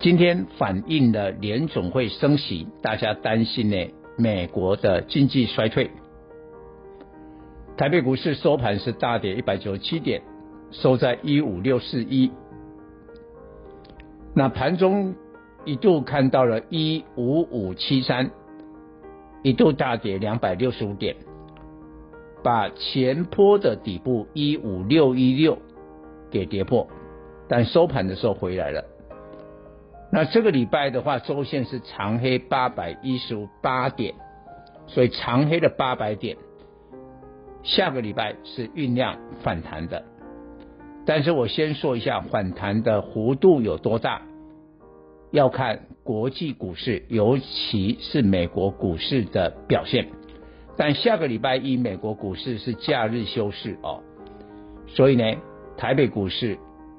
今天反映了联总会升息，大家担心呢美国的经济衰退。台北股市收盘是大跌一百九十七点，收在一五六四一。那盘中一度看到了一五五七三，一度大跌两百六十五点。把前坡的底部一五六一六给跌破，但收盘的时候回来了。那这个礼拜的话，周线是长黑八百一十八点，所以长黑的八百点，下个礼拜是酝酿反弹的。但是我先说一下反弹的幅度有多大，要看国际股市，尤其是美国股市的表现。但下个礼拜一，美国股市是假日休市哦，所以呢，台北股市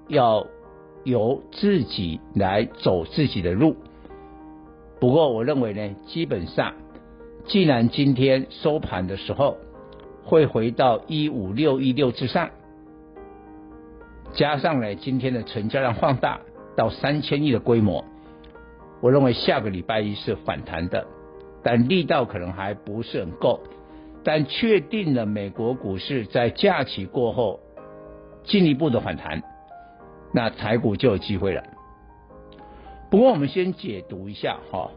要由自己来走自己的路。不过，我认为呢，基本上，既然今天收盘的时候会回到一五六一六之上，加上呢今天的成交量放大到三千亿的规模，我认为下个礼拜一是反弹的。但力道可能还不是很够，但确定了美国股市在假期过后进一步的反弹，那台股就有机会了。不过我们先解读一下哈，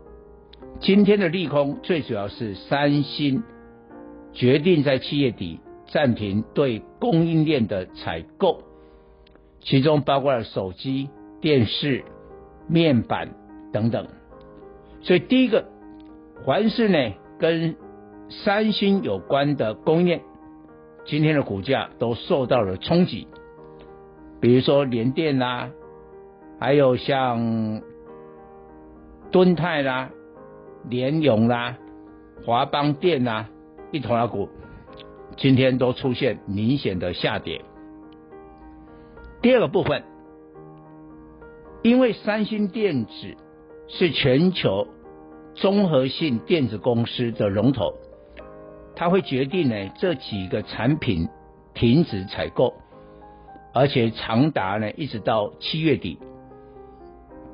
今天的利空最主要是三星决定在七月底暂停对供应链的采购，其中包括了手机、电视、面板等等，所以第一个。凡是呢跟三星有关的供应链，今天的股价都受到了冲击。比如说联电啦，还有像敦泰啦、联咏啦、华邦电啦，一头拉股，今天都出现明显的下跌。第二个部分，因为三星电子是全球。综合性电子公司的龙头，它会决定呢这几个产品停止采购，而且长达呢一直到七月底，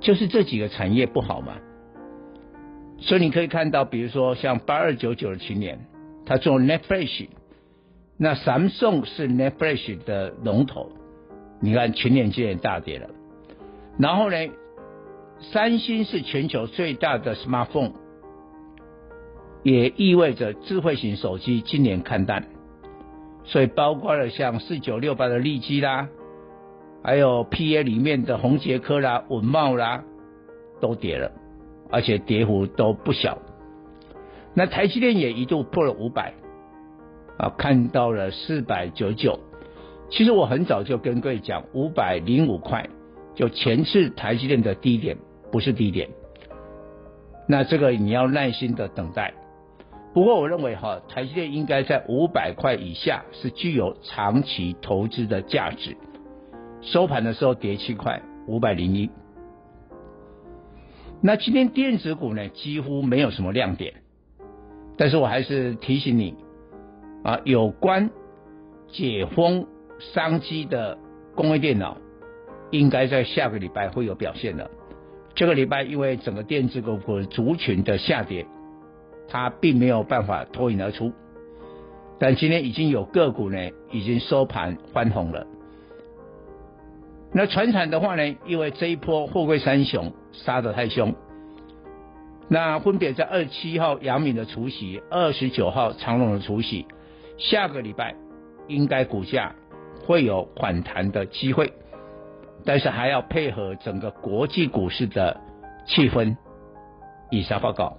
就是这几个产业不好嘛。所以你可以看到，比如说像八二九九的群联，他做 net flash 那 Samsung 是 net flash 的龙头，你看群联今年大跌了，然后呢？三星是全球最大的 smartphone，也意味着智慧型手机今年看淡，所以包括了像四九六八的利基啦，还有 PA 里面的宏杰科啦、稳茂啦，都跌了，而且跌幅都不小。那台积电也一度破了五百，啊，看到了四百九九。其实我很早就跟各位讲，五百零五块就前次台积电的低点。不是低点，那这个你要耐心的等待。不过我认为哈，台积电应该在五百块以下是具有长期投资的价值。收盘的时候跌七块，五百零一。那今天电子股呢，几乎没有什么亮点，但是我还是提醒你啊，有关解封商机的工业电脑，应该在下个礼拜会有表现的。这个礼拜因为整个电子股族群的下跌，它并没有办法脱颖而出。但今天已经有个股呢，已经收盘翻红了。那传产的话呢，因为这一波货柜三雄杀得太凶，那分别在二十七号杨敏的除息，二十九号长荣的除息，下个礼拜应该股价会有反弹的机会，但是还要配合整个国际股市的气氛。以上报告。